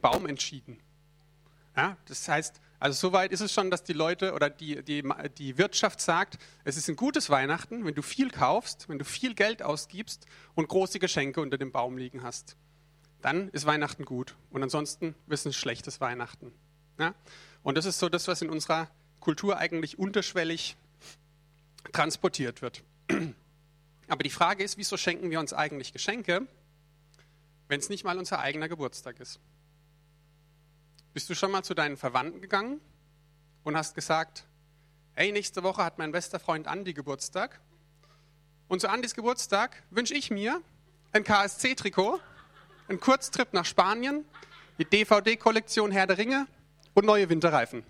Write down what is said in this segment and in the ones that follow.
Baum entschieden. Ja, das heißt, also soweit ist es schon, dass die Leute oder die, die, die Wirtschaft sagt, es ist ein gutes Weihnachten, wenn du viel kaufst, wenn du viel Geld ausgibst und große Geschenke unter dem Baum liegen hast. Dann ist Weihnachten gut. Und ansonsten ist es ein schlechtes Weihnachten. Ja? Und das ist so das, was in unserer Kultur eigentlich unterschwellig transportiert wird. Aber die Frage ist, wieso schenken wir uns eigentlich Geschenke, wenn es nicht mal unser eigener Geburtstag ist? Bist du schon mal zu deinen Verwandten gegangen und hast gesagt, hey, nächste Woche hat mein bester Freund Andi Geburtstag und zu Andis Geburtstag wünsche ich mir ein KSC-Trikot, einen Kurztrip nach Spanien, die DVD-Kollektion Herr der Ringe und neue Winterreifen.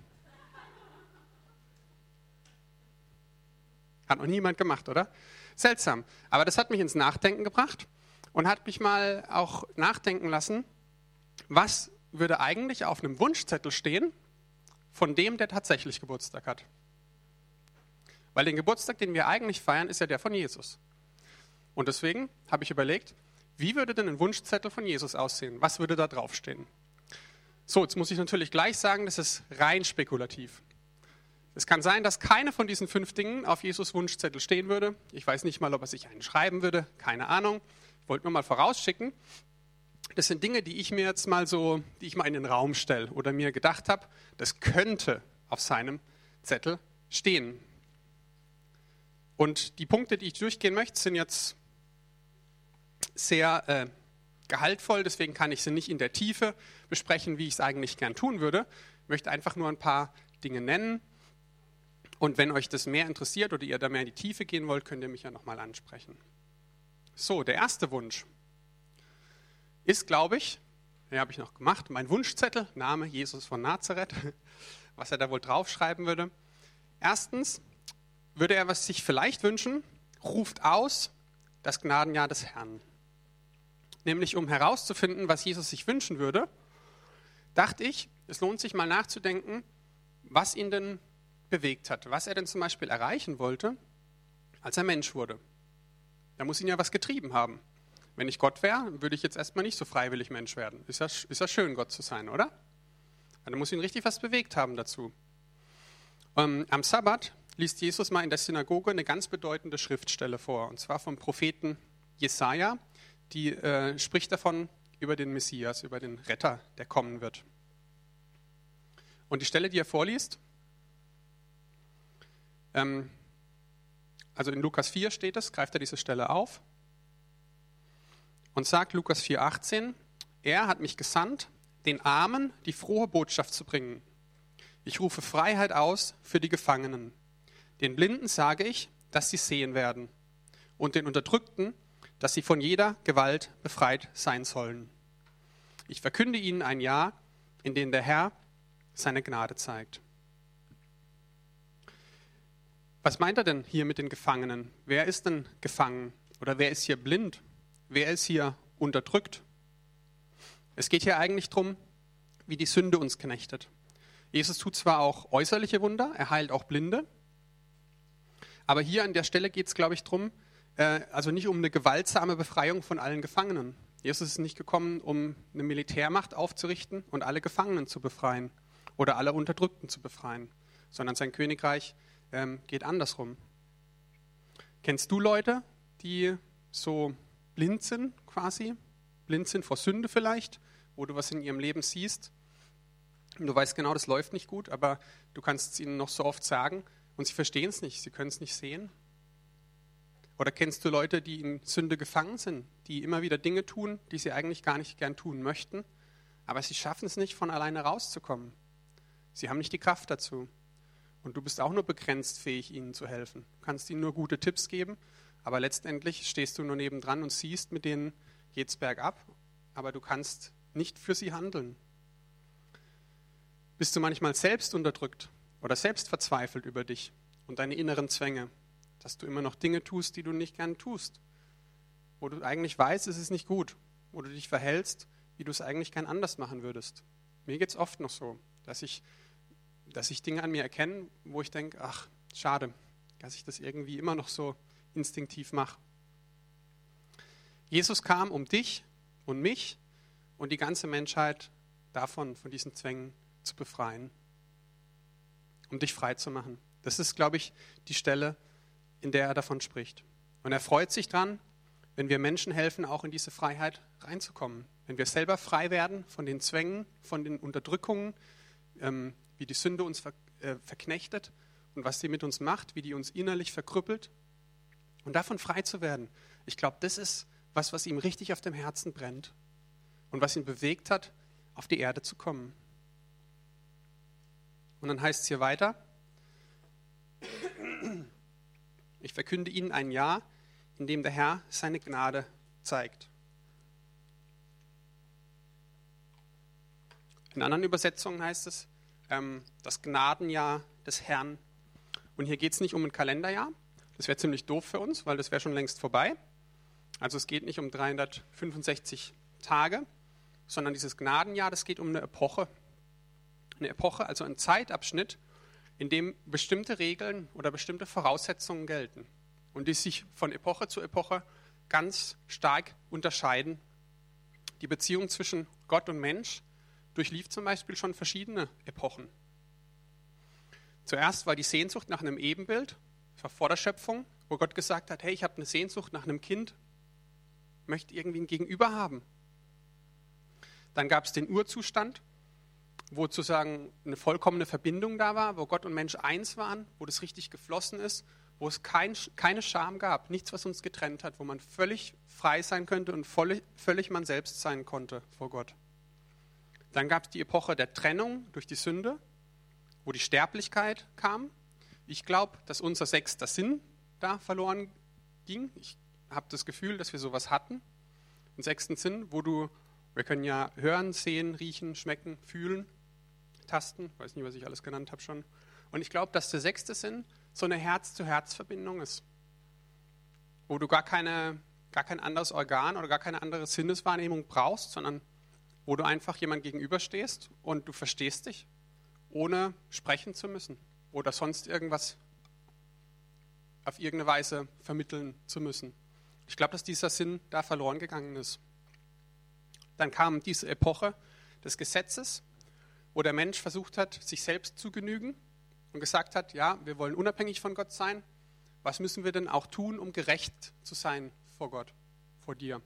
Hat noch niemand gemacht, oder? Seltsam. Aber das hat mich ins Nachdenken gebracht und hat mich mal auch nachdenken lassen, was würde eigentlich auf einem Wunschzettel stehen von dem, der tatsächlich Geburtstag hat. Weil den Geburtstag, den wir eigentlich feiern, ist ja der von Jesus. Und deswegen habe ich überlegt, wie würde denn ein Wunschzettel von Jesus aussehen? Was würde da draufstehen? So, jetzt muss ich natürlich gleich sagen, das ist rein spekulativ. Es kann sein, dass keine von diesen fünf Dingen auf Jesus Wunschzettel stehen würde. Ich weiß nicht mal, ob er sich einen schreiben würde, keine Ahnung. Ich wollte nur mal vorausschicken. Das sind Dinge, die ich mir jetzt mal so, die ich mal in den Raum stelle oder mir gedacht habe, das könnte auf seinem Zettel stehen. Und die Punkte, die ich durchgehen möchte, sind jetzt sehr äh, gehaltvoll, deswegen kann ich sie nicht in der Tiefe besprechen, wie ich es eigentlich gern tun würde. Ich möchte einfach nur ein paar Dinge nennen und wenn euch das mehr interessiert oder ihr da mehr in die Tiefe gehen wollt, könnt ihr mich ja nochmal ansprechen. So, der erste Wunsch ist, glaube ich, den habe ich noch gemacht, mein Wunschzettel, Name Jesus von Nazareth, was er da wohl draufschreiben würde. Erstens würde er was sich vielleicht wünschen, ruft aus das Gnadenjahr des Herrn. Nämlich um herauszufinden, was Jesus sich wünschen würde, dachte ich, es lohnt sich mal nachzudenken, was ihn denn bewegt hat, was er denn zum Beispiel erreichen wollte, als er Mensch wurde. Da muss ihn ja was getrieben haben. Wenn ich Gott wäre, würde ich jetzt erstmal nicht so freiwillig Mensch werden. Ist ja, ist ja schön, Gott zu sein, oder? Da muss ihn richtig was bewegt haben dazu. Ähm, am Sabbat liest Jesus mal in der Synagoge eine ganz bedeutende Schriftstelle vor, und zwar vom Propheten Jesaja. Die äh, spricht davon über den Messias, über den Retter, der kommen wird. Und die Stelle, die er vorliest, ähm, also in Lukas 4 steht es, greift er diese Stelle auf und sagt Lukas 4,18, er hat mich gesandt, den Armen die frohe Botschaft zu bringen. Ich rufe Freiheit aus für die Gefangenen. Den Blinden sage ich, dass sie sehen werden. Und den Unterdrückten, dass sie von jeder Gewalt befreit sein sollen. Ich verkünde ihnen ein Jahr, in dem der Herr seine Gnade zeigt. Was meint er denn hier mit den Gefangenen? Wer ist denn gefangen? Oder wer ist hier blind? Wer ist hier unterdrückt? Es geht hier eigentlich darum, wie die Sünde uns knechtet. Jesus tut zwar auch äußerliche Wunder, er heilt auch Blinde, aber hier an der Stelle geht es, glaube ich, darum, äh, also nicht um eine gewaltsame Befreiung von allen Gefangenen. Jesus ist nicht gekommen, um eine Militärmacht aufzurichten und alle Gefangenen zu befreien oder alle Unterdrückten zu befreien, sondern sein Königreich ähm, geht andersrum. Kennst du Leute, die so blind sind quasi? Blind sind vor Sünde vielleicht, wo du was in ihrem Leben siehst. Und du weißt genau, das läuft nicht gut, aber du kannst es ihnen noch so oft sagen und sie verstehen es nicht, sie können es nicht sehen. Oder kennst du Leute, die in Sünde gefangen sind, die immer wieder Dinge tun, die sie eigentlich gar nicht gern tun möchten, aber sie schaffen es nicht, von alleine rauszukommen. Sie haben nicht die Kraft dazu. Und du bist auch nur begrenzt fähig, ihnen zu helfen. Du kannst ihnen nur gute Tipps geben, aber letztendlich stehst du nur nebendran und siehst, mit denen geht's bergab, aber du kannst nicht für sie handeln. Bist du manchmal selbst unterdrückt oder selbst verzweifelt über dich und deine inneren Zwänge, dass du immer noch Dinge tust, die du nicht gern tust, wo du eigentlich weißt, es ist nicht gut, wo du dich verhältst, wie du es eigentlich gern anders machen würdest. Mir geht es oft noch so, dass ich dass ich Dinge an mir erkenne, wo ich denke, ach, schade, dass ich das irgendwie immer noch so instinktiv mache. Jesus kam, um dich und mich und die ganze Menschheit davon, von diesen Zwängen zu befreien, um dich frei zu machen. Das ist, glaube ich, die Stelle, in der er davon spricht. Und er freut sich dran, wenn wir Menschen helfen, auch in diese Freiheit reinzukommen. Wenn wir selber frei werden von den Zwängen, von den Unterdrückungen, ähm, wie die Sünde uns ver äh, verknechtet und was sie mit uns macht, wie die uns innerlich verkrüppelt. Und davon frei zu werden. Ich glaube, das ist was, was ihm richtig auf dem Herzen brennt und was ihn bewegt hat, auf die Erde zu kommen. Und dann heißt es hier weiter, ich verkünde Ihnen ein Jahr, in dem der Herr seine Gnade zeigt. In anderen Übersetzungen heißt es ähm, das Gnadenjahr des Herrn. Und hier geht es nicht um ein Kalenderjahr. Das wäre ziemlich doof für uns, weil das wäre schon längst vorbei. Also es geht nicht um 365 Tage, sondern dieses Gnadenjahr, das geht um eine Epoche. Eine Epoche, also ein Zeitabschnitt, in dem bestimmte Regeln oder bestimmte Voraussetzungen gelten und die sich von Epoche zu Epoche ganz stark unterscheiden. Die Beziehung zwischen Gott und Mensch durchlief zum Beispiel schon verschiedene Epochen. Zuerst war die Sehnsucht nach einem Ebenbild, das war vor der Schöpfung, wo Gott gesagt hat, hey, ich habe eine Sehnsucht nach einem Kind, möchte irgendwie ein Gegenüber haben. Dann gab es den Urzustand, wo sozusagen eine vollkommene Verbindung da war, wo Gott und Mensch eins waren, wo das richtig geflossen ist, wo es kein, keine Scham gab, nichts, was uns getrennt hat, wo man völlig frei sein könnte und völlig, völlig man selbst sein konnte vor Gott. Dann gab es die Epoche der Trennung durch die Sünde, wo die Sterblichkeit kam. Ich glaube, dass unser sechster Sinn da verloren ging. Ich habe das Gefühl, dass wir sowas hatten. Einen sechsten Sinn, wo du, wir können ja hören, sehen, riechen, schmecken, fühlen, tasten, weiß nicht, was ich alles genannt habe schon. Und ich glaube, dass der sechste Sinn so eine Herz-zu-Herz-Verbindung ist, wo du gar, keine, gar kein anderes Organ oder gar keine andere Sinneswahrnehmung brauchst, sondern wo du einfach jemand gegenüberstehst und du verstehst dich, ohne sprechen zu müssen oder sonst irgendwas auf irgendeine Weise vermitteln zu müssen. Ich glaube, dass dieser Sinn da verloren gegangen ist. Dann kam diese Epoche des Gesetzes, wo der Mensch versucht hat, sich selbst zu genügen und gesagt hat, ja, wir wollen unabhängig von Gott sein. Was müssen wir denn auch tun, um gerecht zu sein vor Gott, vor dir?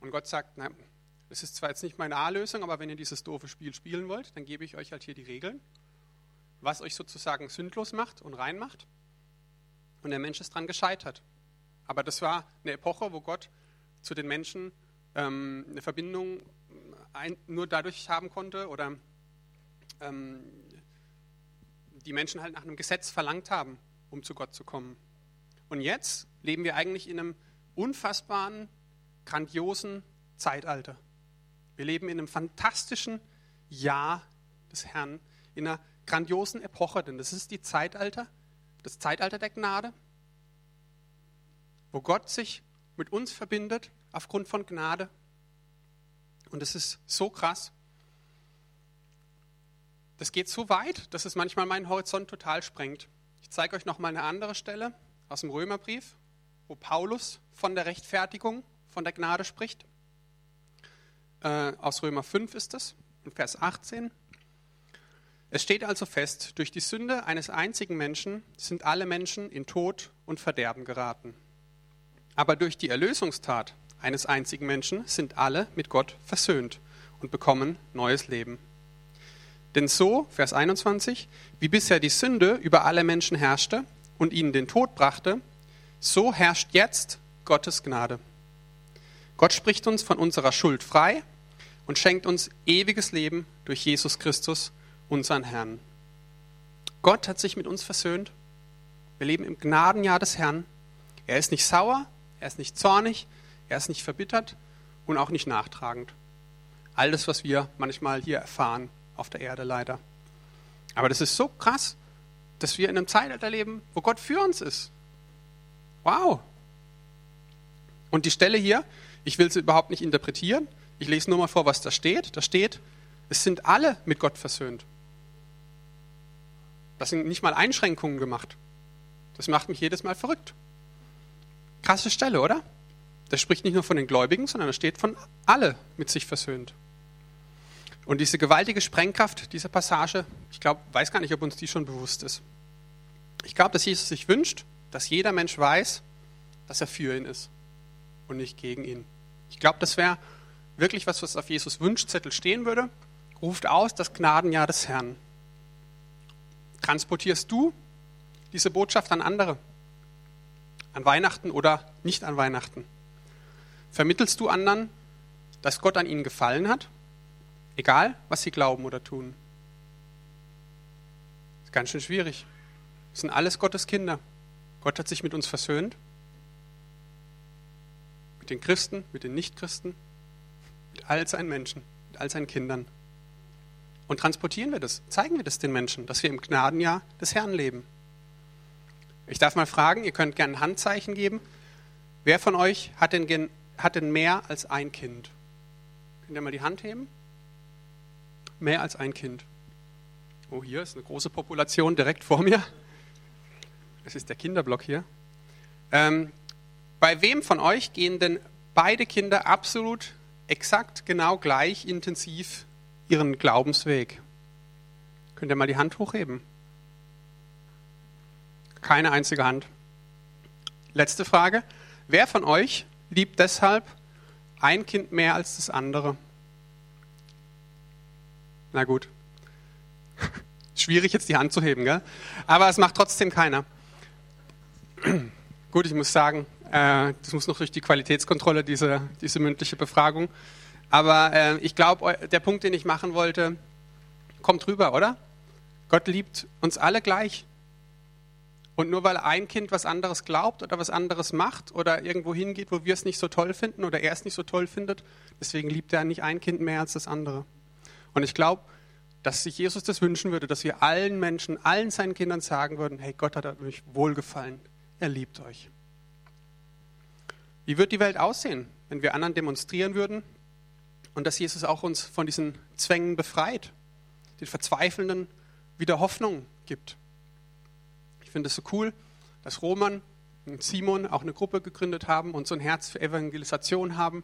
Und Gott sagt, nein, das ist zwar jetzt nicht meine A-Lösung, aber wenn ihr dieses doofe Spiel spielen wollt, dann gebe ich euch halt hier die Regeln, was euch sozusagen sündlos macht und rein macht. Und der Mensch ist dran gescheitert. Aber das war eine Epoche, wo Gott zu den Menschen ähm, eine Verbindung ein, nur dadurch haben konnte oder ähm, die Menschen halt nach einem Gesetz verlangt haben, um zu Gott zu kommen. Und jetzt leben wir eigentlich in einem unfassbaren, grandiosen Zeitalter. Wir leben in einem fantastischen Jahr des Herrn, in einer grandiosen Epoche, denn das ist die Zeitalter, das Zeitalter der Gnade, wo Gott sich mit uns verbindet aufgrund von Gnade. Und es ist so krass. Das geht so weit, dass es manchmal meinen Horizont total sprengt. Ich zeige euch noch mal eine andere Stelle aus dem Römerbrief, wo Paulus von der Rechtfertigung, von der Gnade spricht äh, aus Römer 5 ist es, in Vers 18. Es steht also fest, durch die Sünde eines einzigen Menschen sind alle Menschen in Tod und Verderben geraten. Aber durch die Erlösungstat eines einzigen Menschen sind alle mit Gott versöhnt und bekommen neues Leben. Denn so, Vers 21, wie bisher die Sünde über alle Menschen herrschte und ihnen den Tod brachte, so herrscht jetzt Gottes Gnade. Gott spricht uns von unserer Schuld frei und schenkt uns ewiges Leben durch Jesus Christus, unseren Herrn. Gott hat sich mit uns versöhnt. Wir leben im Gnadenjahr des Herrn. Er ist nicht sauer, er ist nicht zornig, er ist nicht verbittert und auch nicht nachtragend. All das, was wir manchmal hier erfahren auf der Erde leider. Aber das ist so krass, dass wir in einem Zeitalter leben, wo Gott für uns ist. Wow. Und die Stelle hier, ich will sie überhaupt nicht interpretieren, ich lese nur mal vor, was da steht. Da steht, es sind alle mit Gott versöhnt. Das sind nicht mal Einschränkungen gemacht. Das macht mich jedes Mal verrückt. Krasse Stelle, oder? Das spricht nicht nur von den Gläubigen, sondern da steht von alle mit sich versöhnt. Und diese gewaltige Sprengkraft dieser Passage, ich glaube, weiß gar nicht, ob uns die schon bewusst ist. Ich glaube, dass Jesus sich wünscht, dass jeder Mensch weiß, dass er für ihn ist und nicht gegen ihn. Ich glaube, das wäre wirklich was, was auf Jesus Wunschzettel stehen würde. Ruft aus das Gnadenjahr des Herrn. Transportierst du diese Botschaft an andere? An Weihnachten oder nicht an Weihnachten? Vermittelst du anderen, dass Gott an ihnen gefallen hat? Egal, was sie glauben oder tun. Ist ganz schön schwierig. Das sind alles Gottes Kinder. Gott hat sich mit uns versöhnt. Mit den Christen, mit den Nichtchristen, mit all seinen Menschen, mit all seinen Kindern. Und transportieren wir das, zeigen wir das den Menschen, dass wir im Gnadenjahr des Herrn leben. Ich darf mal fragen, ihr könnt gerne ein Handzeichen geben. Wer von euch hat denn, hat denn mehr als ein Kind? Könnt ihr mal die Hand heben? Mehr als ein Kind. Oh, hier ist eine große Population direkt vor mir. Das ist der Kinderblock hier. Ähm, bei wem von euch gehen denn beide Kinder absolut exakt genau gleich intensiv ihren Glaubensweg? Könnt ihr mal die Hand hochheben? Keine einzige Hand. Letzte Frage. Wer von euch liebt deshalb ein Kind mehr als das andere? Na gut. Schwierig jetzt die Hand zu heben, gell? Aber es macht trotzdem keiner. gut, ich muss sagen, äh, das muss noch durch die Qualitätskontrolle, diese, diese mündliche Befragung. Aber äh, ich glaube, der Punkt, den ich machen wollte, kommt rüber, oder? Gott liebt uns alle gleich. Und nur weil ein Kind was anderes glaubt oder was anderes macht oder irgendwo hingeht, wo wir es nicht so toll finden oder er es nicht so toll findet, deswegen liebt er nicht ein Kind mehr als das andere. Und ich glaube, dass sich Jesus das wünschen würde, dass wir allen Menschen, allen seinen Kindern sagen würden, hey, Gott hat euch wohlgefallen, er liebt euch. Wie wird die Welt aussehen, wenn wir anderen demonstrieren würden und dass Jesus auch uns von diesen Zwängen befreit, den Verzweifelnden wieder Hoffnung gibt? Ich finde es so cool, dass Roman und Simon auch eine Gruppe gegründet haben und so ein Herz für Evangelisation haben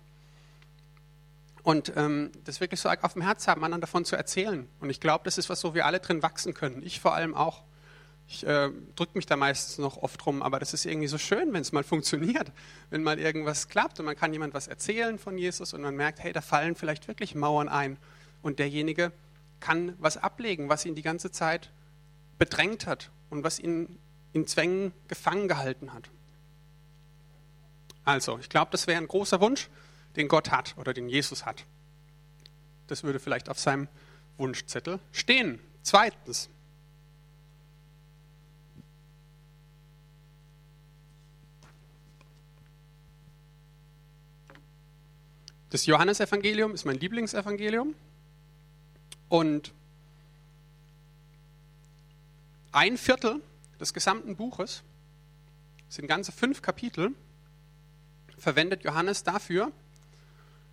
und ähm, das wirklich so auf dem Herz haben, anderen davon zu erzählen. Und ich glaube, das ist was, wo wir alle drin wachsen können. Ich vor allem auch. Ich äh, drücke mich da meistens noch oft rum, aber das ist irgendwie so schön, wenn es mal funktioniert, wenn mal irgendwas klappt und man kann jemand was erzählen von Jesus und man merkt, hey, da fallen vielleicht wirklich Mauern ein und derjenige kann was ablegen, was ihn die ganze Zeit bedrängt hat und was ihn in Zwängen gefangen gehalten hat. Also, ich glaube, das wäre ein großer Wunsch, den Gott hat oder den Jesus hat. Das würde vielleicht auf seinem Wunschzettel stehen. Zweitens, Das Johannesevangelium ist mein Lieblingsevangelium. Und ein Viertel des gesamten Buches, sind ganze fünf Kapitel, verwendet Johannes dafür,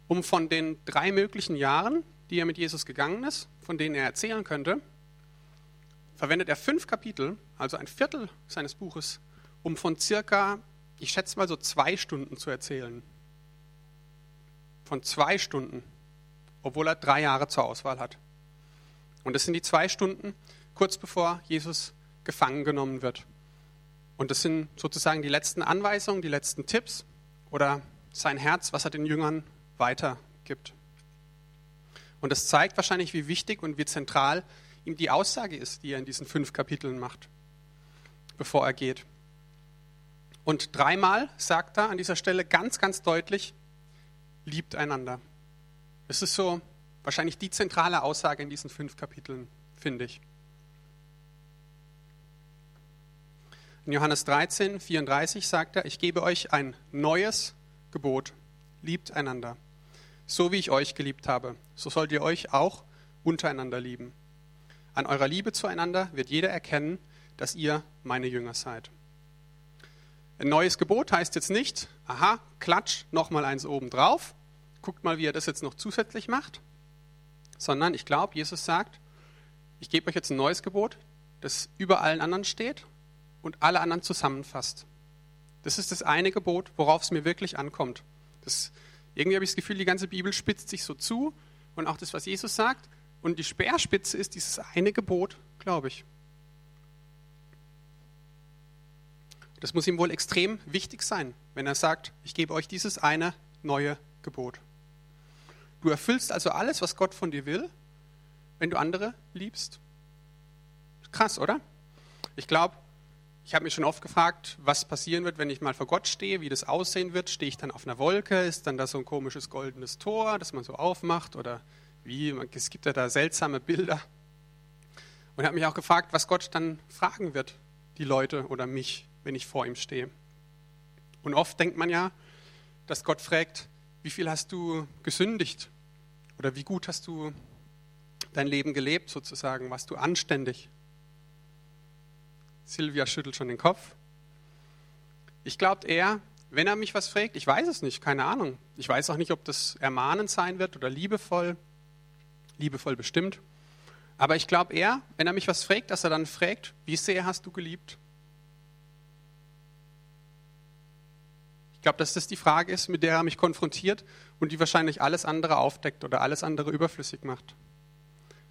um von den drei möglichen Jahren, die er mit Jesus gegangen ist, von denen er erzählen könnte, verwendet er fünf Kapitel, also ein Viertel seines Buches, um von circa, ich schätze mal so zwei Stunden zu erzählen. Von zwei Stunden, obwohl er drei Jahre zur Auswahl hat. Und das sind die zwei Stunden, kurz bevor Jesus gefangen genommen wird. Und das sind sozusagen die letzten Anweisungen, die letzten Tipps oder sein Herz, was er den Jüngern weitergibt. Und das zeigt wahrscheinlich, wie wichtig und wie zentral ihm die Aussage ist, die er in diesen fünf Kapiteln macht, bevor er geht. Und dreimal sagt er an dieser Stelle ganz, ganz deutlich, liebt einander. Es ist so wahrscheinlich die zentrale Aussage in diesen fünf Kapiteln, finde ich. In Johannes 13, 34 sagt er, ich gebe euch ein neues Gebot, liebt einander. So wie ich euch geliebt habe, so sollt ihr euch auch untereinander lieben. An eurer Liebe zueinander wird jeder erkennen, dass ihr meine Jünger seid. Ein neues Gebot heißt jetzt nicht, aha, klatsch, nochmal eins oben drauf, guckt mal, wie er das jetzt noch zusätzlich macht, sondern ich glaube, Jesus sagt, ich gebe euch jetzt ein neues Gebot, das über allen anderen steht und alle anderen zusammenfasst. Das ist das eine Gebot, worauf es mir wirklich ankommt. Das, irgendwie habe ich das Gefühl, die ganze Bibel spitzt sich so zu und auch das, was Jesus sagt, Und die Speerspitze ist dieses eine Gebot, glaube ich. Das muss ihm wohl extrem wichtig sein, wenn er sagt, ich gebe euch dieses eine neue Gebot. Du erfüllst also alles, was Gott von dir will, wenn du andere liebst. Krass, oder? Ich glaube, ich habe mich schon oft gefragt, was passieren wird, wenn ich mal vor Gott stehe, wie das aussehen wird. Stehe ich dann auf einer Wolke? Ist dann da so ein komisches goldenes Tor, das man so aufmacht? Oder wie? Es gibt ja da seltsame Bilder. Und habe mich auch gefragt, was Gott dann fragen wird, die Leute oder mich, wenn ich vor ihm stehe. Und oft denkt man ja, dass Gott fragt, wie viel hast du gesündigt? Oder wie gut hast du dein Leben gelebt sozusagen? Warst du anständig? Silvia schüttelt schon den Kopf. Ich glaube eher, wenn er mich was fragt, ich weiß es nicht, keine Ahnung. Ich weiß auch nicht, ob das ermahnend sein wird oder liebevoll. Liebevoll bestimmt. Aber ich glaube eher, wenn er mich was fragt, dass er dann fragt, wie sehr hast du geliebt? Ich glaube, dass das die Frage ist, mit der er mich konfrontiert und die wahrscheinlich alles andere aufdeckt oder alles andere überflüssig macht.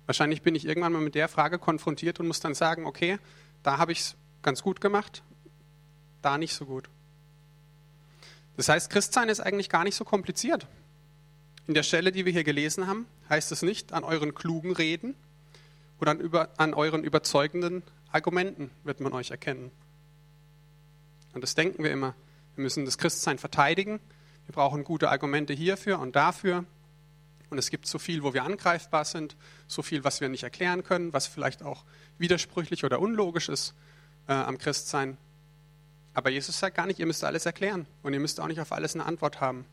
Wahrscheinlich bin ich irgendwann mal mit der Frage konfrontiert und muss dann sagen, okay, da habe ich es ganz gut gemacht, da nicht so gut. Das heißt, Christsein ist eigentlich gar nicht so kompliziert. In der Stelle, die wir hier gelesen haben, heißt es nicht, an euren klugen Reden oder an, über, an euren überzeugenden Argumenten wird man euch erkennen. Und das denken wir immer. Wir müssen das Christsein verteidigen. Wir brauchen gute Argumente hierfür und dafür. Und es gibt so viel, wo wir angreifbar sind, so viel, was wir nicht erklären können, was vielleicht auch widersprüchlich oder unlogisch ist äh, am Christsein. Aber Jesus sagt gar nicht, ihr müsst alles erklären und ihr müsst auch nicht auf alles eine Antwort haben.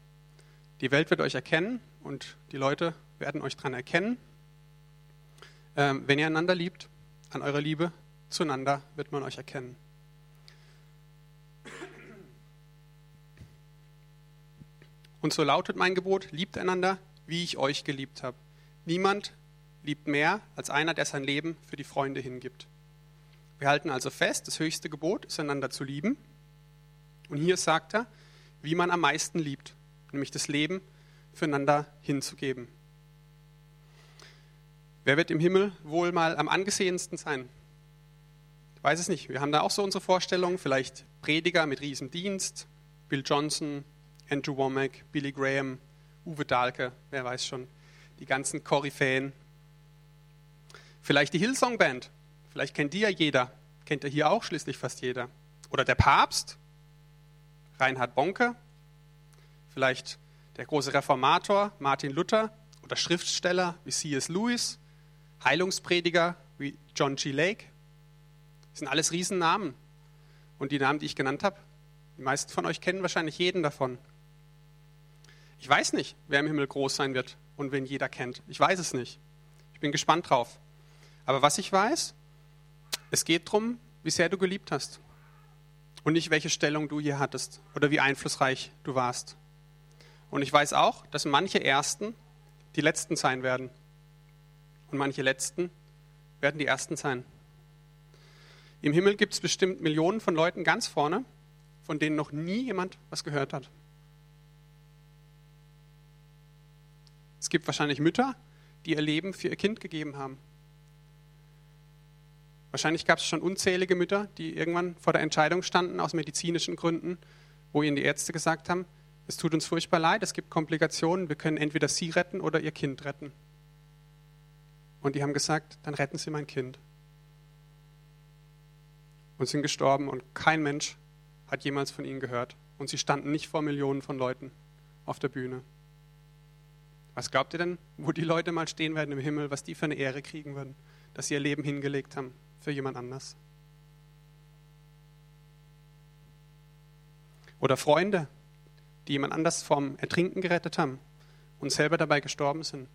Die Welt wird euch erkennen und die Leute werden euch daran erkennen. Ähm, wenn ihr einander liebt, an eurer Liebe zueinander wird man euch erkennen. Und so lautet mein Gebot, liebt einander, wie ich euch geliebt habe. Niemand liebt mehr als einer, der sein Leben für die Freunde hingibt. Wir halten also fest, das höchste Gebot ist einander zu lieben. Und hier sagt er, wie man am meisten liebt, nämlich das Leben füreinander hinzugeben. Wer wird im Himmel wohl mal am angesehensten sein? Ich weiß es nicht. Wir haben da auch so unsere Vorstellungen. Vielleicht Prediger mit Riesendienst, Bill Johnson, Andrew Womack, Billy Graham, Uwe Dahlke, wer weiß schon, die ganzen Koryphäen. Vielleicht die Hillsong Band, vielleicht kennt die ja jeder, kennt ja hier auch schließlich fast jeder. Oder der Papst, Reinhard Bonke, vielleicht der große Reformator Martin Luther oder Schriftsteller wie C.S. Lewis, Heilungsprediger wie John G. Lake. Das sind alles Riesennamen. Und die Namen, die ich genannt habe, die meisten von euch kennen wahrscheinlich jeden davon. Ich weiß nicht, wer im Himmel groß sein wird und wen jeder kennt. Ich weiß es nicht. Ich bin gespannt drauf. Aber was ich weiß, es geht darum, wie sehr du geliebt hast. Und nicht, welche Stellung du hier hattest oder wie einflussreich du warst. Und ich weiß auch, dass manche Ersten die Letzten sein werden. Und manche Letzten werden die Ersten sein. Im Himmel gibt es bestimmt Millionen von Leuten ganz vorne, von denen noch nie jemand was gehört hat. Gibt wahrscheinlich Mütter, die ihr Leben für ihr Kind gegeben haben. Wahrscheinlich gab es schon unzählige Mütter, die irgendwann vor der Entscheidung standen aus medizinischen Gründen, wo ihnen die Ärzte gesagt haben, es tut uns furchtbar leid, es gibt Komplikationen, wir können entweder sie retten oder ihr Kind retten. Und die haben gesagt, dann retten sie mein Kind. Und sind gestorben und kein Mensch hat jemals von ihnen gehört. Und sie standen nicht vor Millionen von Leuten auf der Bühne. Was glaubt ihr denn, wo die Leute mal stehen werden im Himmel, was die für eine Ehre kriegen würden, dass sie ihr Leben hingelegt haben für jemand anders? Oder Freunde, die jemand anders vom Ertrinken gerettet haben und selber dabei gestorben sind.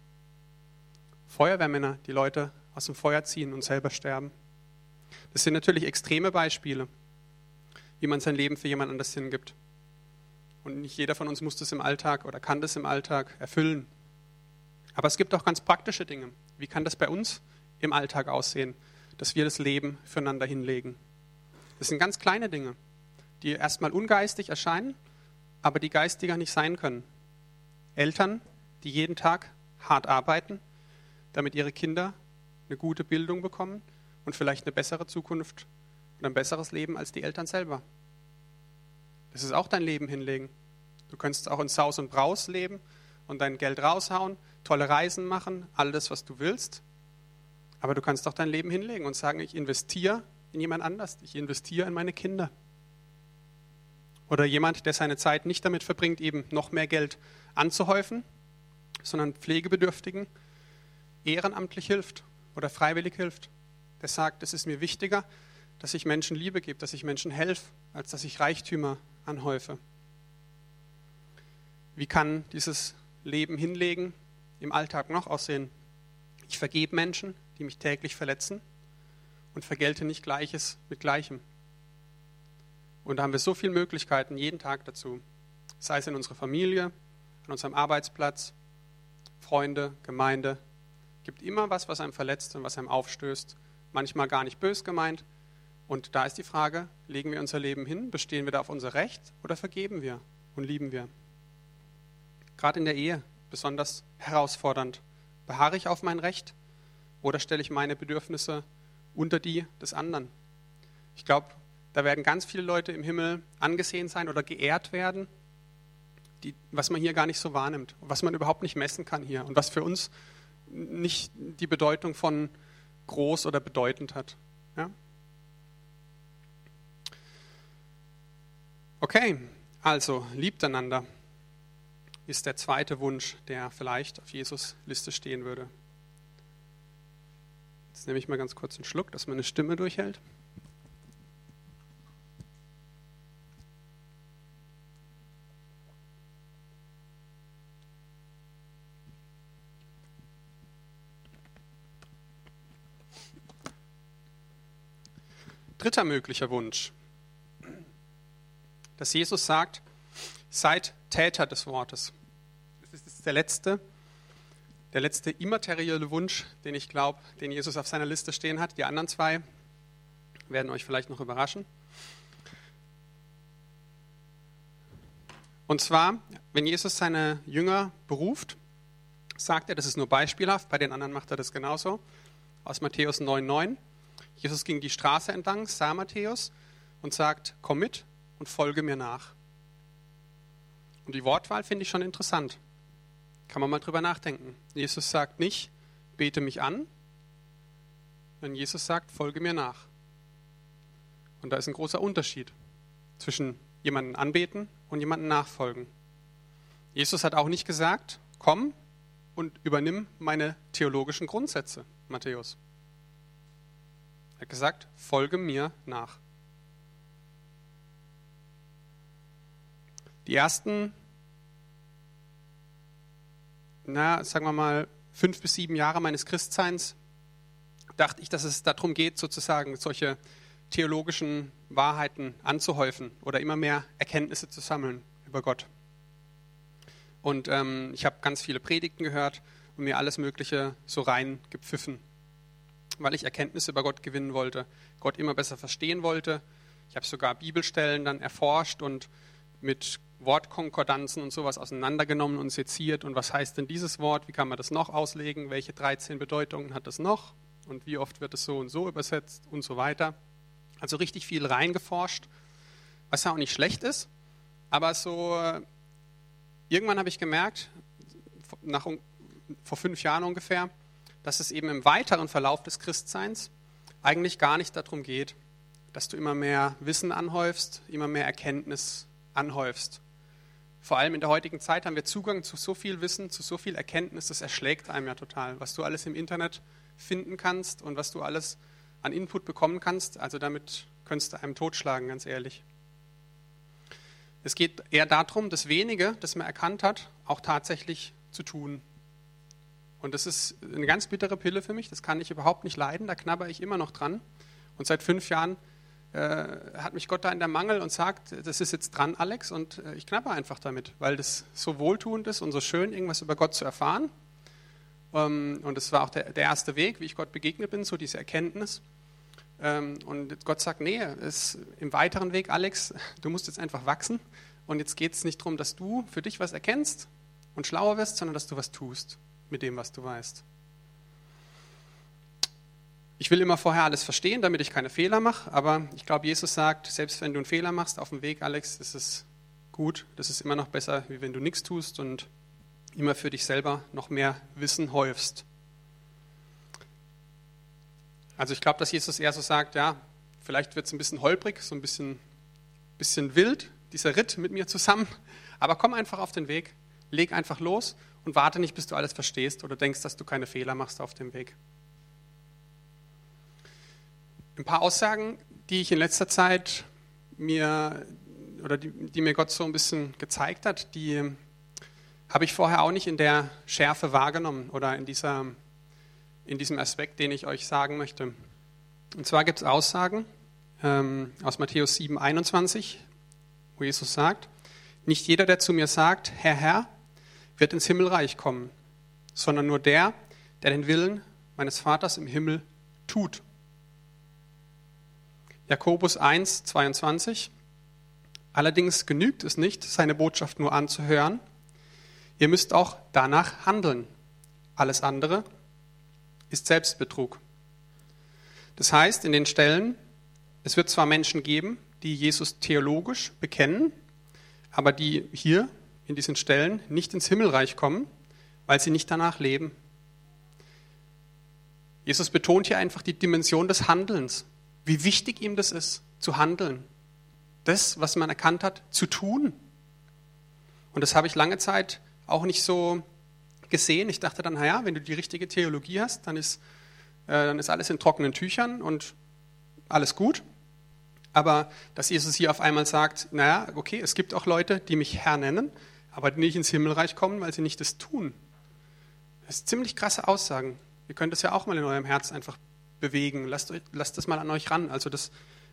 Feuerwehrmänner, die Leute aus dem Feuer ziehen und selber sterben. Das sind natürlich extreme Beispiele, wie man sein Leben für jemand anders hingibt. Und nicht jeder von uns muss das im Alltag oder kann das im Alltag erfüllen. Aber es gibt auch ganz praktische Dinge. Wie kann das bei uns im Alltag aussehen, dass wir das Leben füreinander hinlegen? Das sind ganz kleine Dinge, die erstmal ungeistig erscheinen, aber die geistiger nicht sein können. Eltern, die jeden Tag hart arbeiten, damit ihre Kinder eine gute Bildung bekommen und vielleicht eine bessere Zukunft und ein besseres Leben als die Eltern selber. Das ist auch dein Leben hinlegen. Du könntest auch in Saus und Braus leben und dein Geld raushauen, tolle Reisen machen, alles, was du willst. Aber du kannst auch dein Leben hinlegen und sagen, ich investiere in jemand anders, ich investiere in meine Kinder. Oder jemand, der seine Zeit nicht damit verbringt, eben noch mehr Geld anzuhäufen, sondern Pflegebedürftigen ehrenamtlich hilft oder freiwillig hilft. Der sagt, es ist mir wichtiger, dass ich Menschen Liebe gebe, dass ich Menschen helfe, als dass ich Reichtümer anhäufe. Wie kann dieses Leben hinlegen im Alltag noch aussehen? Ich vergebe Menschen, die mich täglich verletzen und vergelte nicht Gleiches mit Gleichem. Und da haben wir so viele Möglichkeiten jeden Tag dazu. Sei es in unserer Familie, an unserem Arbeitsplatz, Freunde, Gemeinde. Gibt immer was, was einem verletzt und was einem aufstößt. Manchmal gar nicht bös gemeint. Und da ist die Frage, legen wir unser Leben hin, bestehen wir da auf unser Recht oder vergeben wir und lieben wir? Gerade in der Ehe besonders herausfordernd. Beharre ich auf mein Recht oder stelle ich meine Bedürfnisse unter die des anderen? Ich glaube, da werden ganz viele Leute im Himmel angesehen sein oder geehrt werden, die, was man hier gar nicht so wahrnimmt, was man überhaupt nicht messen kann hier und was für uns nicht die Bedeutung von groß oder bedeutend hat. Ja? Okay, also liebt einander ist der zweite Wunsch, der vielleicht auf Jesus Liste stehen würde. Jetzt nehme ich mal ganz kurz einen Schluck, dass meine Stimme durchhält. Dritter möglicher Wunsch, dass Jesus sagt, seid Täter des Wortes. Ist der letzte, der letzte immaterielle Wunsch, den ich glaube, den Jesus auf seiner Liste stehen hat. Die anderen zwei werden euch vielleicht noch überraschen. Und zwar, wenn Jesus seine Jünger beruft, sagt er, das ist nur beispielhaft, bei den anderen macht er das genauso, aus Matthäus 9,9. Jesus ging die Straße entlang, sah Matthäus und sagt, komm mit und folge mir nach. Und die Wortwahl finde ich schon interessant. Kann man mal drüber nachdenken. Jesus sagt nicht, bete mich an, sondern Jesus sagt, folge mir nach. Und da ist ein großer Unterschied zwischen jemanden anbeten und jemanden nachfolgen. Jesus hat auch nicht gesagt, komm und übernimm meine theologischen Grundsätze, Matthäus. Er hat gesagt, folge mir nach. Die ersten, na, sagen wir mal, fünf bis sieben Jahre meines Christseins dachte ich, dass es darum geht, sozusagen solche theologischen Wahrheiten anzuhäufen oder immer mehr Erkenntnisse zu sammeln über Gott. Und ähm, ich habe ganz viele Predigten gehört und mir alles Mögliche so reingepfiffen weil ich Erkenntnisse über Gott gewinnen wollte, Gott immer besser verstehen wollte. Ich habe sogar Bibelstellen dann erforscht und mit Wortkonkordanzen und sowas auseinandergenommen und seziert. Und was heißt denn dieses Wort? Wie kann man das noch auslegen? Welche 13 Bedeutungen hat es noch? Und wie oft wird es so und so übersetzt und so weiter? Also richtig viel reingeforscht, was ja auch nicht schlecht ist. Aber so, äh, irgendwann habe ich gemerkt, nach, vor fünf Jahren ungefähr, dass es eben im weiteren Verlauf des Christseins eigentlich gar nicht darum geht, dass du immer mehr Wissen anhäufst, immer mehr Erkenntnis anhäufst. Vor allem in der heutigen Zeit haben wir Zugang zu so viel Wissen, zu so viel Erkenntnis, das erschlägt einem ja total, was du alles im Internet finden kannst und was du alles an Input bekommen kannst. Also damit könntest du einem totschlagen, ganz ehrlich. Es geht eher darum, das Wenige, das man erkannt hat, auch tatsächlich zu tun. Und das ist eine ganz bittere Pille für mich, das kann ich überhaupt nicht leiden, da knabber ich immer noch dran. Und seit fünf Jahren hat mich Gott da in der Mangel und sagt, das ist jetzt dran, Alex, und äh, ich knabber einfach damit, weil das so wohltuend ist und so schön, irgendwas über Gott zu erfahren. Ähm, und das war auch der, der, erste Weg, wie ich Gott begegnet bin, so diese Erkenntnis. Ähm, und Gott sagt, nee, ist im weiteren Weg, Alex, du musst jetzt einfach wachsen. Und jetzt geht es nicht darum, dass du für dich was erkennst und schlauer wirst, sondern dass du was tust mit dem, was du weißt. Ich will immer vorher alles verstehen, damit ich keine Fehler mache, aber ich glaube, Jesus sagt, selbst wenn du einen Fehler machst auf dem Weg, Alex, ist es gut, das ist immer noch besser, wie wenn du nichts tust und immer für dich selber noch mehr Wissen häufst. Also ich glaube, dass Jesus eher so sagt, ja, vielleicht wird es ein bisschen holprig, so ein bisschen, bisschen wild, dieser Ritt mit mir zusammen, aber komm einfach auf den Weg, leg einfach los und warte nicht, bis du alles verstehst oder denkst, dass du keine Fehler machst auf dem Weg. Ein paar Aussagen, die ich in letzter Zeit mir oder die, die mir Gott so ein bisschen gezeigt hat, die habe ich vorher auch nicht in der Schärfe wahrgenommen oder in, dieser, in diesem Aspekt, den ich euch sagen möchte. Und zwar gibt es Aussagen ähm, aus Matthäus 7, 21, wo Jesus sagt, nicht jeder, der zu mir sagt, Herr, Herr, wird ins Himmelreich kommen, sondern nur der, der den Willen meines Vaters im Himmel tut. Jakobus 1, 22. Allerdings genügt es nicht, seine Botschaft nur anzuhören. Ihr müsst auch danach handeln. Alles andere ist Selbstbetrug. Das heißt, in den Stellen, es wird zwar Menschen geben, die Jesus theologisch bekennen, aber die hier in diesen Stellen nicht ins Himmelreich kommen, weil sie nicht danach leben. Jesus betont hier einfach die Dimension des Handelns, wie wichtig ihm das ist, zu handeln. Das, was man erkannt hat, zu tun. Und das habe ich lange Zeit auch nicht so gesehen. Ich dachte dann, naja, wenn du die richtige Theologie hast, dann ist, äh, dann ist alles in trockenen Tüchern und alles gut. Aber dass Jesus hier auf einmal sagt, naja, okay, es gibt auch Leute, die mich Herr nennen, aber die nicht ins Himmelreich kommen, weil sie nicht das tun. Das sind ziemlich krasse Aussagen. Ihr könnt das ja auch mal in eurem Herz einfach bewegen. Lasst, lasst das mal an euch ran. Also das,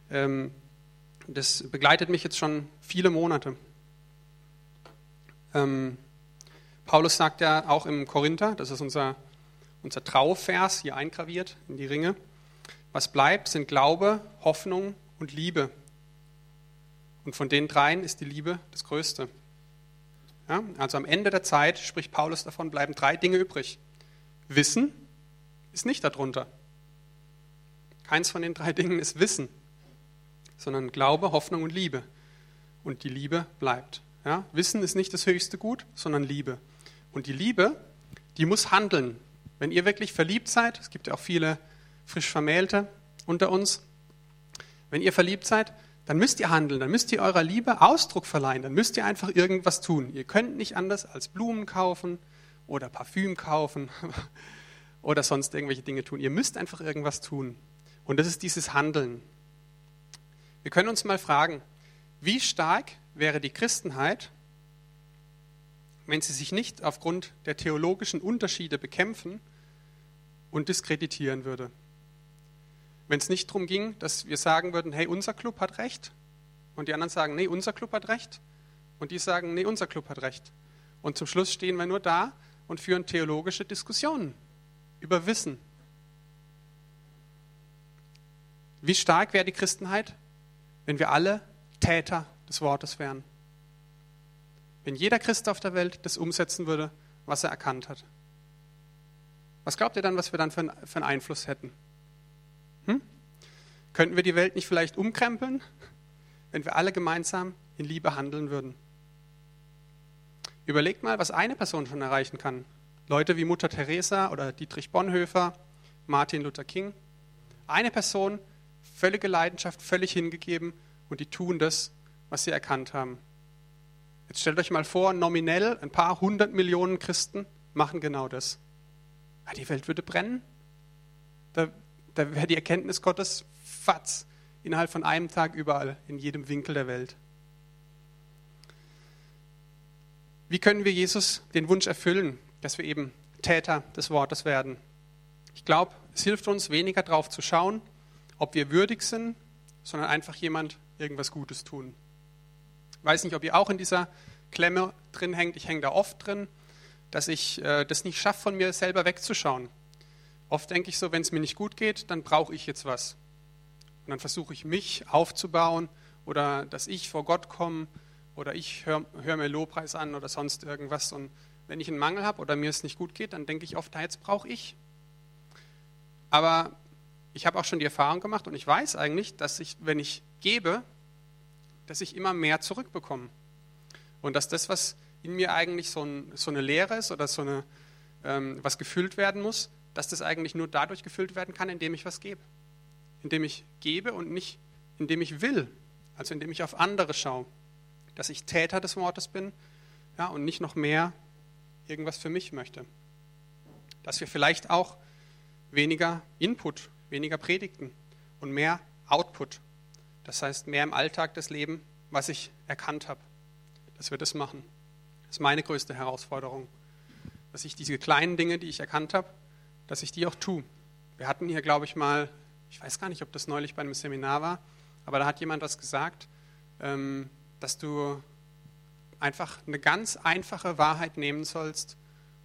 ähm, das begleitet mich jetzt schon viele Monate. Ähm, Paulus sagt ja auch im Korinther, das ist unser, unser Trauvers, hier eingraviert in die Ringe, was bleibt, sind Glaube, Hoffnung und Liebe. Und von den dreien ist die Liebe das Größte. Ja, also am Ende der Zeit, spricht Paulus davon, bleiben drei Dinge übrig. Wissen ist nicht darunter. Keins von den drei Dingen ist Wissen, sondern Glaube, Hoffnung und Liebe. Und die Liebe bleibt. Ja, Wissen ist nicht das höchste Gut, sondern Liebe. Und die Liebe, die muss handeln. Wenn ihr wirklich verliebt seid, es gibt ja auch viele frisch Vermählte unter uns, wenn ihr verliebt seid, dann müsst ihr handeln, dann müsst ihr eurer Liebe Ausdruck verleihen, dann müsst ihr einfach irgendwas tun. Ihr könnt nicht anders als Blumen kaufen oder Parfüm kaufen oder sonst irgendwelche Dinge tun. Ihr müsst einfach irgendwas tun. Und das ist dieses Handeln. Wir können uns mal fragen, wie stark wäre die Christenheit, wenn sie sich nicht aufgrund der theologischen Unterschiede bekämpfen und diskreditieren würde? Wenn es nicht darum ging, dass wir sagen würden, hey, unser Club hat recht, und die anderen sagen, nee, unser Club hat recht, und die sagen, nee, unser Club hat recht. Und zum Schluss stehen wir nur da und führen theologische Diskussionen über Wissen. Wie stark wäre die Christenheit, wenn wir alle Täter des Wortes wären? Wenn jeder Christ auf der Welt das umsetzen würde, was er erkannt hat. Was glaubt ihr dann, was wir dann für einen Einfluss hätten? Hm? Könnten wir die Welt nicht vielleicht umkrempeln, wenn wir alle gemeinsam in Liebe handeln würden? Überlegt mal, was eine Person schon erreichen kann. Leute wie Mutter Teresa oder Dietrich Bonhoeffer, Martin Luther King. Eine Person, völlige Leidenschaft, völlig hingegeben und die tun das, was sie erkannt haben. Jetzt stellt euch mal vor, nominell ein paar hundert Millionen Christen machen genau das. Die Welt würde brennen. Da da wäre die Erkenntnis Gottes fatz innerhalb von einem Tag überall, in jedem Winkel der Welt. Wie können wir Jesus den Wunsch erfüllen, dass wir eben Täter des Wortes werden? Ich glaube, es hilft uns weniger darauf zu schauen, ob wir würdig sind, sondern einfach jemand irgendwas Gutes tun. Ich weiß nicht, ob ihr auch in dieser Klemme drin hängt. Ich hänge da oft drin, dass ich äh, das nicht schaffe, von mir selber wegzuschauen. Oft denke ich so, wenn es mir nicht gut geht, dann brauche ich jetzt was. Und dann versuche ich mich aufzubauen oder dass ich vor Gott komme oder ich höre hör mir Lobpreis an oder sonst irgendwas. Und wenn ich einen Mangel habe oder mir es nicht gut geht, dann denke ich oft, jetzt brauche ich. Aber ich habe auch schon die Erfahrung gemacht und ich weiß eigentlich, dass ich, wenn ich gebe, dass ich immer mehr zurückbekomme. Und dass das, was in mir eigentlich so, ein, so eine Leere ist oder so eine, ähm, was gefüllt werden muss, dass das eigentlich nur dadurch gefüllt werden kann, indem ich was gebe. Indem ich gebe und nicht, indem ich will. Also indem ich auf andere schaue. Dass ich Täter des Wortes bin ja, und nicht noch mehr irgendwas für mich möchte. Dass wir vielleicht auch weniger Input, weniger Predigten und mehr Output. Das heißt, mehr im Alltag das Leben, was ich erkannt habe. Dass wir das machen. Das ist meine größte Herausforderung. Dass ich diese kleinen Dinge, die ich erkannt habe, dass ich die auch tue. Wir hatten hier, glaube ich, mal, ich weiß gar nicht, ob das neulich bei einem Seminar war, aber da hat jemand was gesagt, ähm, dass du einfach eine ganz einfache Wahrheit nehmen sollst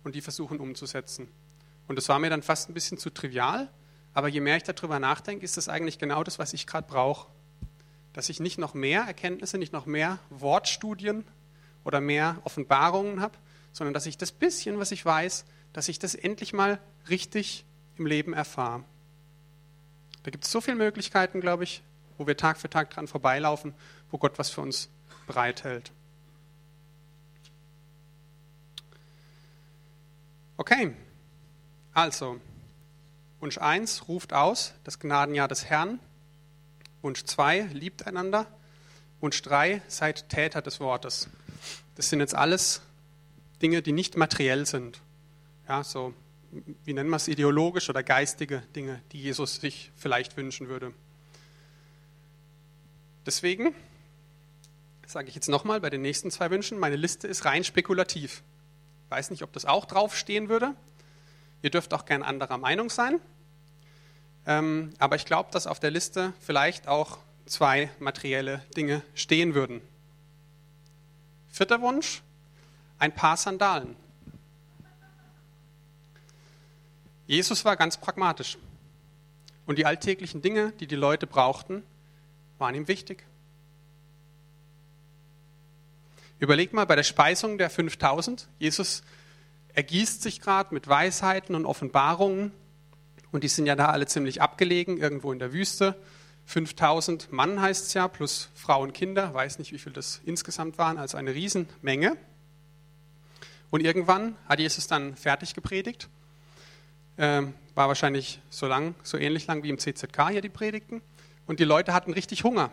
und die versuchen umzusetzen. Und das war mir dann fast ein bisschen zu trivial, aber je mehr ich darüber nachdenke, ist das eigentlich genau das, was ich gerade brauche. Dass ich nicht noch mehr Erkenntnisse, nicht noch mehr Wortstudien oder mehr Offenbarungen habe, sondern dass ich das bisschen, was ich weiß, dass ich das endlich mal richtig im Leben erfahre. Da gibt es so viele Möglichkeiten, glaube ich, wo wir Tag für Tag dran vorbeilaufen, wo Gott was für uns bereithält. Okay, also Wunsch 1 ruft aus, das Gnadenjahr des Herrn. Wunsch 2 liebt einander. Wunsch 3 seid Täter des Wortes. Das sind jetzt alles Dinge, die nicht materiell sind. Ja, so, wie nennen wir es, ideologisch oder geistige Dinge, die Jesus sich vielleicht wünschen würde. Deswegen sage ich jetzt nochmal bei den nächsten zwei Wünschen, meine Liste ist rein spekulativ. Ich weiß nicht, ob das auch draufstehen würde. Ihr dürft auch gern anderer Meinung sein. Ähm, aber ich glaube, dass auf der Liste vielleicht auch zwei materielle Dinge stehen würden. Vierter Wunsch, ein paar Sandalen. Jesus war ganz pragmatisch. Und die alltäglichen Dinge, die die Leute brauchten, waren ihm wichtig. Überleg mal bei der Speisung der 5000. Jesus ergießt sich gerade mit Weisheiten und Offenbarungen. Und die sind ja da alle ziemlich abgelegen, irgendwo in der Wüste. 5000 Mann heißt es ja, plus Frauen und Kinder. Weiß nicht, wie viel das insgesamt waren, also eine Riesenmenge. Und irgendwann hat Jesus dann fertig gepredigt. Ähm, war wahrscheinlich so lang, so ähnlich lang wie im CZK hier die Predigten. Und die Leute hatten richtig Hunger.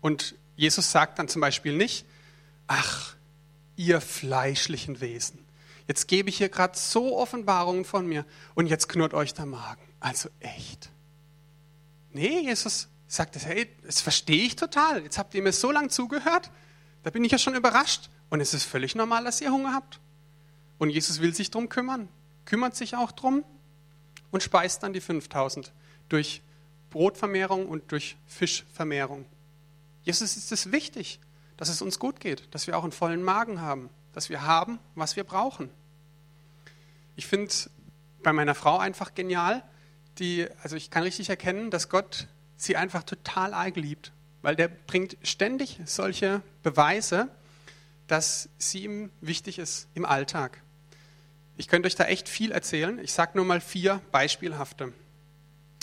Und Jesus sagt dann zum Beispiel nicht, ach, ihr fleischlichen Wesen, Jetzt gebe ich hier gerade so Offenbarungen von mir und jetzt knurrt euch der Magen. Also echt. Nee, Jesus sagt, hey, das verstehe ich total. Jetzt habt ihr mir so lange zugehört, da bin ich ja schon überrascht. Und es ist völlig normal, dass ihr Hunger habt. Und Jesus will sich darum kümmern, kümmert sich auch darum und speist dann die 5000 durch Brotvermehrung und durch Fischvermehrung. Jesus ist es wichtig, dass es uns gut geht, dass wir auch einen vollen Magen haben dass wir haben, was wir brauchen. Ich finde bei meiner Frau einfach genial, die, also ich kann richtig erkennen, dass Gott sie einfach total arg liebt, weil der bringt ständig solche Beweise, dass sie ihm wichtig ist im Alltag. Ich könnte euch da echt viel erzählen. Ich sage nur mal vier beispielhafte.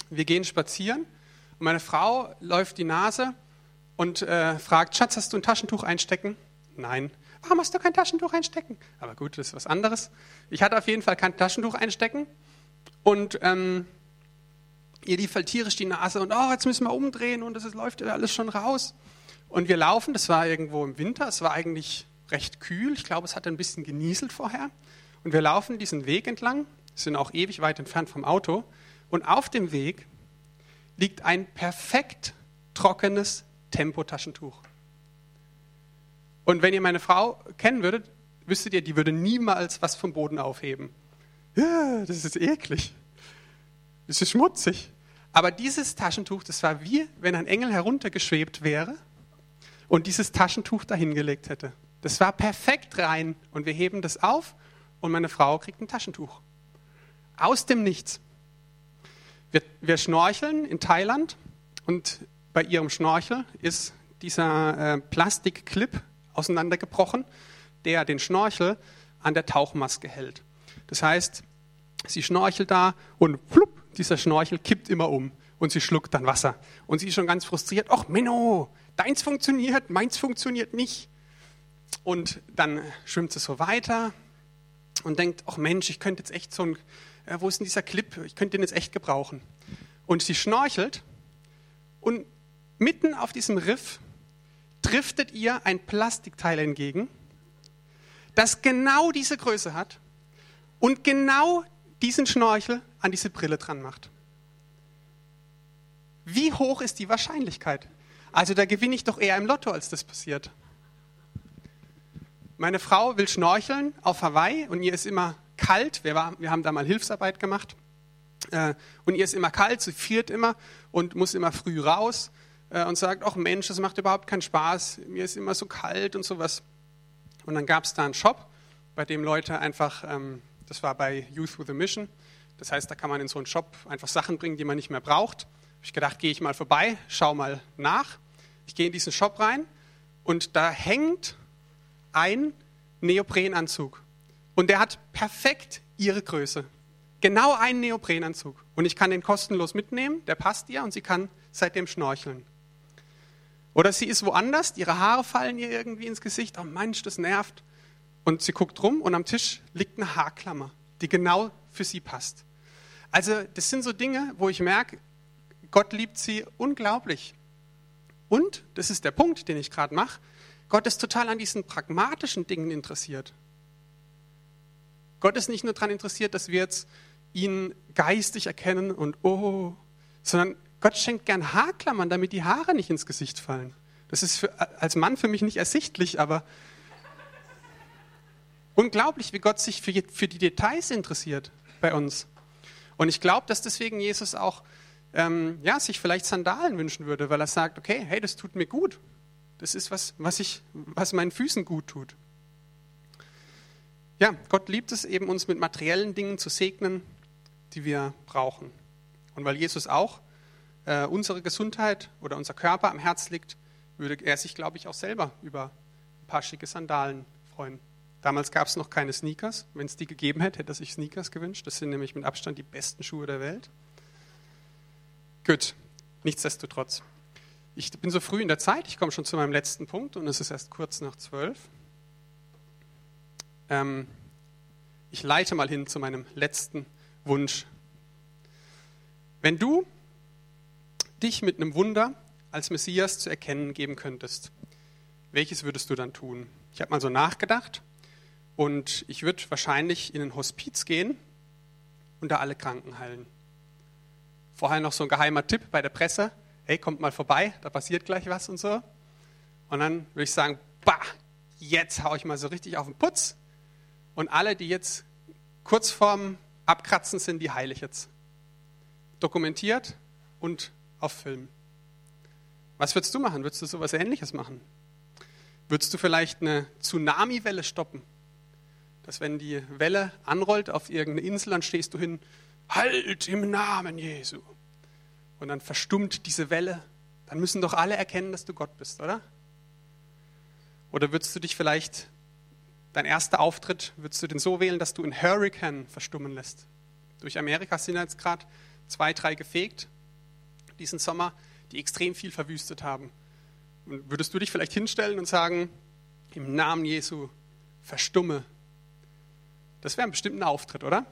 Wir gehen spazieren und meine Frau läuft die Nase und äh, fragt, Schatz, hast du ein Taschentuch einstecken? Nein. Warum hast du kein Taschentuch einstecken? Aber gut, das ist was anderes. Ich hatte auf jeden Fall kein Taschentuch einstecken und ähm, ihr die fällt tierisch die Nase und oh, jetzt müssen wir umdrehen und es läuft alles schon raus. Und wir laufen, das war irgendwo im Winter, es war eigentlich recht kühl, ich glaube, es hat ein bisschen genieselt vorher. Und wir laufen diesen Weg entlang, sind auch ewig weit entfernt vom Auto. Und auf dem Weg liegt ein perfekt trockenes Tempotaschentuch. Und wenn ihr meine Frau kennen würdet, wüsstet ihr, die würde niemals was vom Boden aufheben. Ja, das ist eklig. Das ist schmutzig. Aber dieses Taschentuch, das war wie, wenn ein Engel heruntergeschwebt wäre und dieses Taschentuch dahingelegt hätte. Das war perfekt rein und wir heben das auf und meine Frau kriegt ein Taschentuch. Aus dem Nichts. Wir, wir schnorcheln in Thailand und bei ihrem Schnorchel ist dieser äh, Plastikclip auseinandergebrochen, der den Schnorchel an der Tauchmaske hält. Das heißt, sie schnorchelt da und flupp, dieser Schnorchel kippt immer um und sie schluckt dann Wasser. Und sie ist schon ganz frustriert. Ach, Menno, deins funktioniert, meins funktioniert nicht. Und dann schwimmt sie so weiter und denkt, ach Mensch, ich könnte jetzt echt so ein, äh, wo ist denn dieser Clip? Ich könnte den jetzt echt gebrauchen. Und sie schnorchelt und mitten auf diesem Riff driftet ihr ein Plastikteil entgegen, das genau diese Größe hat und genau diesen Schnorchel an diese Brille dran macht. Wie hoch ist die Wahrscheinlichkeit? Also da gewinne ich doch eher im Lotto, als das passiert. Meine Frau will schnorcheln auf Hawaii und ihr ist immer kalt. Wir, war, wir haben da mal Hilfsarbeit gemacht. Äh, und ihr ist immer kalt, sie friert immer und muss immer früh raus und sagt, ach Mensch, das macht überhaupt keinen Spaß, mir ist immer so kalt und sowas. Und dann gab es da einen Shop, bei dem Leute einfach, ähm, das war bei Youth with a Mission, das heißt, da kann man in so einen Shop einfach Sachen bringen, die man nicht mehr braucht. Habe ich gedacht, gehe ich mal vorbei, schau mal nach. Ich gehe in diesen Shop rein und da hängt ein Neoprenanzug. Und der hat perfekt ihre Größe. Genau einen Neoprenanzug. Und ich kann den kostenlos mitnehmen, der passt ihr und sie kann seitdem schnorcheln. Oder sie ist woanders, ihre Haare fallen ihr irgendwie ins Gesicht. Oh Mensch, das nervt. Und sie guckt rum und am Tisch liegt eine Haarklammer, die genau für sie passt. Also das sind so Dinge, wo ich merke, Gott liebt sie unglaublich. Und, das ist der Punkt, den ich gerade mache, Gott ist total an diesen pragmatischen Dingen interessiert. Gott ist nicht nur daran interessiert, dass wir jetzt ihn geistig erkennen und oh, sondern Gott schenkt gern Haarklammern, damit die Haare nicht ins Gesicht fallen. Das ist für, als Mann für mich nicht ersichtlich, aber unglaublich, wie Gott sich für, für die Details interessiert bei uns. Und ich glaube, dass deswegen Jesus auch ähm, ja, sich vielleicht Sandalen wünschen würde, weil er sagt, okay, hey, das tut mir gut. Das ist was, was, ich, was meinen Füßen gut tut. Ja, Gott liebt es eben, uns mit materiellen Dingen zu segnen, die wir brauchen. Und weil Jesus auch äh, unsere Gesundheit oder unser Körper am Herz liegt, würde er sich, glaube ich, auch selber über ein paar schicke Sandalen freuen. Damals gab es noch keine Sneakers. Wenn es die gegeben hätte, hätte er sich Sneakers gewünscht. Das sind nämlich mit Abstand die besten Schuhe der Welt. Gut, nichtsdestotrotz. Ich bin so früh in der Zeit, ich komme schon zu meinem letzten Punkt und es ist erst kurz nach zwölf. Ähm, ich leite mal hin zu meinem letzten Wunsch. Wenn du dich mit einem Wunder als Messias zu erkennen geben könntest, welches würdest du dann tun? Ich habe mal so nachgedacht und ich würde wahrscheinlich in ein Hospiz gehen und da alle Kranken heilen. Vorher noch so ein geheimer Tipp bei der Presse, hey, kommt mal vorbei, da passiert gleich was und so. Und dann würde ich sagen, bah, jetzt haue ich mal so richtig auf den Putz und alle, die jetzt kurz vorm Abkratzen sind, die heile ich jetzt. Dokumentiert und auf Film. Was würdest du machen? Würdest du sowas Ähnliches machen? Würdest du vielleicht eine Tsunami-Welle stoppen? Dass wenn die Welle anrollt auf irgendeine Insel, dann stehst du hin, halt im Namen Jesu. Und dann verstummt diese Welle. Dann müssen doch alle erkennen, dass du Gott bist, oder? Oder würdest du dich vielleicht, dein erster Auftritt, würdest du den so wählen, dass du einen Hurricane verstummen lässt? Durch Amerika sind jetzt gerade zwei, drei gefegt diesen Sommer, die extrem viel verwüstet haben. Und würdest du dich vielleicht hinstellen und sagen, im Namen Jesu, verstumme? Das wäre ein Auftritt, oder?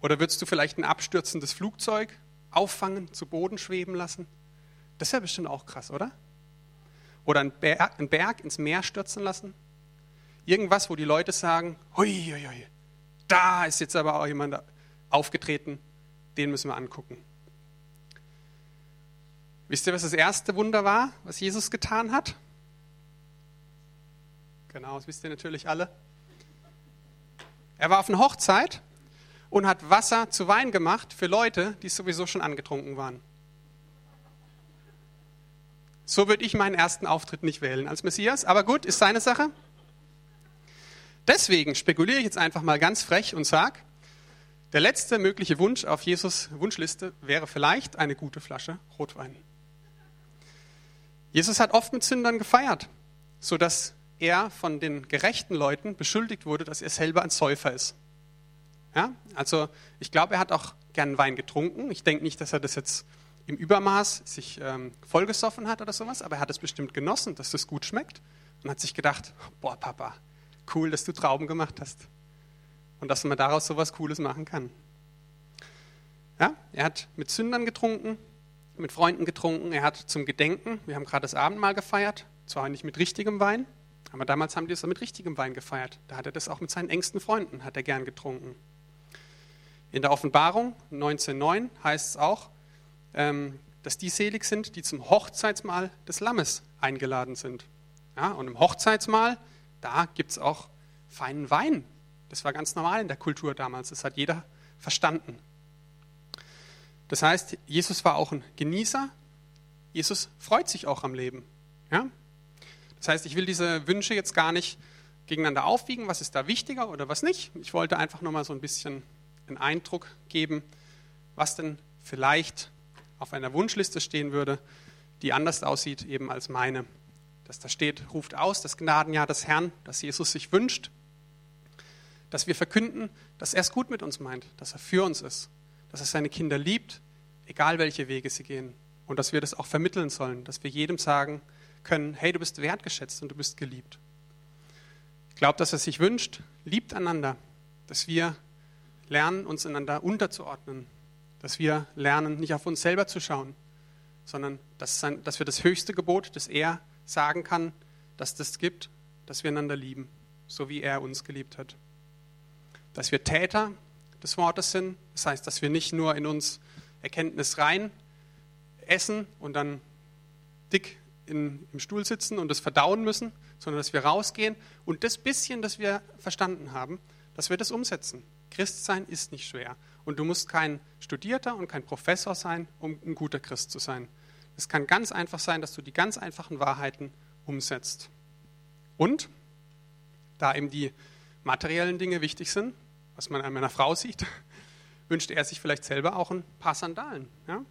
Oder würdest du vielleicht ein abstürzendes Flugzeug auffangen, zu Boden schweben lassen? Das wäre bestimmt auch krass, oder? Oder einen Berg, einen Berg ins Meer stürzen lassen? Irgendwas, wo die Leute sagen, hui, hui, hui, da ist jetzt aber auch jemand aufgetreten, den müssen wir angucken. Wisst ihr, was das erste Wunder war, was Jesus getan hat? Genau, das wisst ihr natürlich alle. Er war auf einer Hochzeit und hat Wasser zu Wein gemacht für Leute, die sowieso schon angetrunken waren. So würde ich meinen ersten Auftritt nicht wählen als Messias, aber gut, ist seine Sache. Deswegen spekuliere ich jetzt einfach mal ganz frech und sage, der letzte mögliche Wunsch auf Jesus Wunschliste wäre vielleicht eine gute Flasche Rotwein. Jesus hat oft mit Sündern gefeiert, sodass er von den gerechten Leuten beschuldigt wurde, dass er selber ein Säufer ist. Ja? Also ich glaube, er hat auch gern Wein getrunken. Ich denke nicht, dass er das jetzt im Übermaß sich ähm, vollgesoffen hat oder sowas, aber er hat es bestimmt genossen, dass das gut schmeckt und hat sich gedacht, boah Papa, cool, dass du Trauben gemacht hast und dass man daraus sowas Cooles machen kann. Ja, er hat mit Sündern getrunken, mit Freunden getrunken, er hat zum Gedenken, wir haben gerade das Abendmahl gefeiert, zwar nicht mit richtigem Wein, aber damals haben die es mit richtigem Wein gefeiert. Da hat er das auch mit seinen engsten Freunden, hat er gern getrunken. In der Offenbarung 19.9 heißt es auch, ähm, dass die selig sind, die zum Hochzeitsmahl des Lammes eingeladen sind. Ja, und im Hochzeitsmahl, da gibt es auch feinen Wein. Das war ganz normal in der Kultur damals. Das hat jeder verstanden. Das heißt, Jesus war auch ein Genießer. Jesus freut sich auch am Leben. Ja? Das heißt, ich will diese Wünsche jetzt gar nicht gegeneinander aufwiegen, was ist da wichtiger oder was nicht. Ich wollte einfach nur mal so ein bisschen einen Eindruck geben, was denn vielleicht auf einer Wunschliste stehen würde, die anders aussieht eben als meine. Dass da steht, ruft aus das Gnadenjahr des Herrn, das Jesus sich wünscht, dass wir verkünden, dass er es gut mit uns meint, dass er für uns ist, dass er seine Kinder liebt, egal welche Wege sie gehen. Und dass wir das auch vermitteln sollen, dass wir jedem sagen können, hey, du bist wertgeschätzt und du bist geliebt. Ich glaube, dass er sich wünscht, liebt einander, dass wir lernen, uns einander unterzuordnen, dass wir lernen, nicht auf uns selber zu schauen, sondern dass, dass wir das höchste Gebot, das er sagen kann, dass das gibt, dass wir einander lieben, so wie er uns geliebt hat. Dass wir Täter des Wortes sind, das heißt, dass wir nicht nur in uns Erkenntnis rein essen und dann dick in, im Stuhl sitzen und das verdauen müssen, sondern dass wir rausgehen und das bisschen, das wir verstanden haben, dass wir das umsetzen. Christsein ist nicht schwer. Und du musst kein Studierter und kein Professor sein, um ein guter Christ zu sein. Es kann ganz einfach sein, dass du die ganz einfachen Wahrheiten umsetzt. Und da eben die materiellen Dinge wichtig sind, was man an meiner Frau sieht, wünscht er sich vielleicht selber auch ein paar Sandalen. Ja?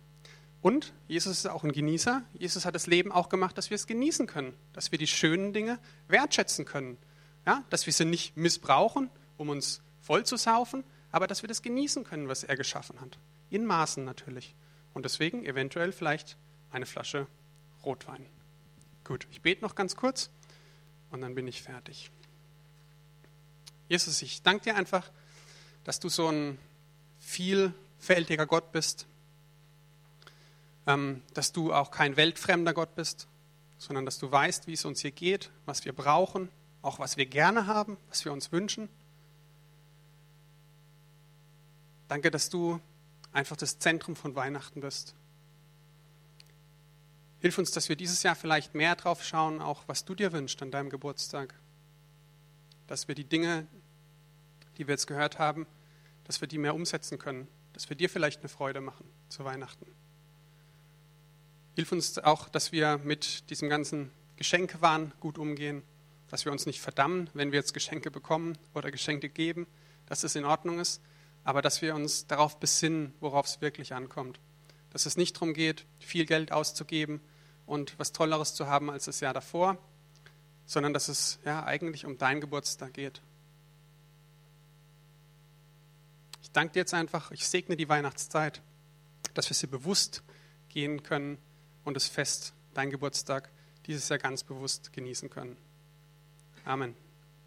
Und Jesus ist auch ein Genießer. Jesus hat das Leben auch gemacht, dass wir es genießen können, dass wir die schönen Dinge wertschätzen können, ja? dass wir sie nicht missbrauchen, um uns voll zu saufen, aber dass wir das genießen können, was er geschaffen hat. In Maßen natürlich. Und deswegen eventuell vielleicht eine Flasche Rotwein. Gut, ich bete noch ganz kurz und dann bin ich fertig. Jesus, ich danke dir einfach, dass du so ein vielfältiger Gott bist, ähm, dass du auch kein weltfremder Gott bist, sondern dass du weißt, wie es uns hier geht, was wir brauchen, auch was wir gerne haben, was wir uns wünschen. Danke, dass du einfach das Zentrum von Weihnachten bist. Hilf uns, dass wir dieses Jahr vielleicht mehr drauf schauen, auch was du dir wünschst an deinem Geburtstag. Dass wir die Dinge, die wir jetzt gehört haben, dass wir die mehr umsetzen können. Dass wir dir vielleicht eine Freude machen zu Weihnachten. Hilf uns auch, dass wir mit diesem ganzen Geschenkewahn gut umgehen, dass wir uns nicht verdammen, wenn wir jetzt Geschenke bekommen oder Geschenke geben, dass es in Ordnung ist, aber dass wir uns darauf besinnen, worauf es wirklich ankommt. Dass es nicht darum geht, viel Geld auszugeben und was Tolleres zu haben als das Jahr davor, sondern dass es ja eigentlich um deinen Geburtstag geht. Ich danke dir jetzt einfach, ich segne die Weihnachtszeit, dass wir sie bewusst gehen können und das Fest, dein Geburtstag, dieses Jahr ganz bewusst genießen können. Amen.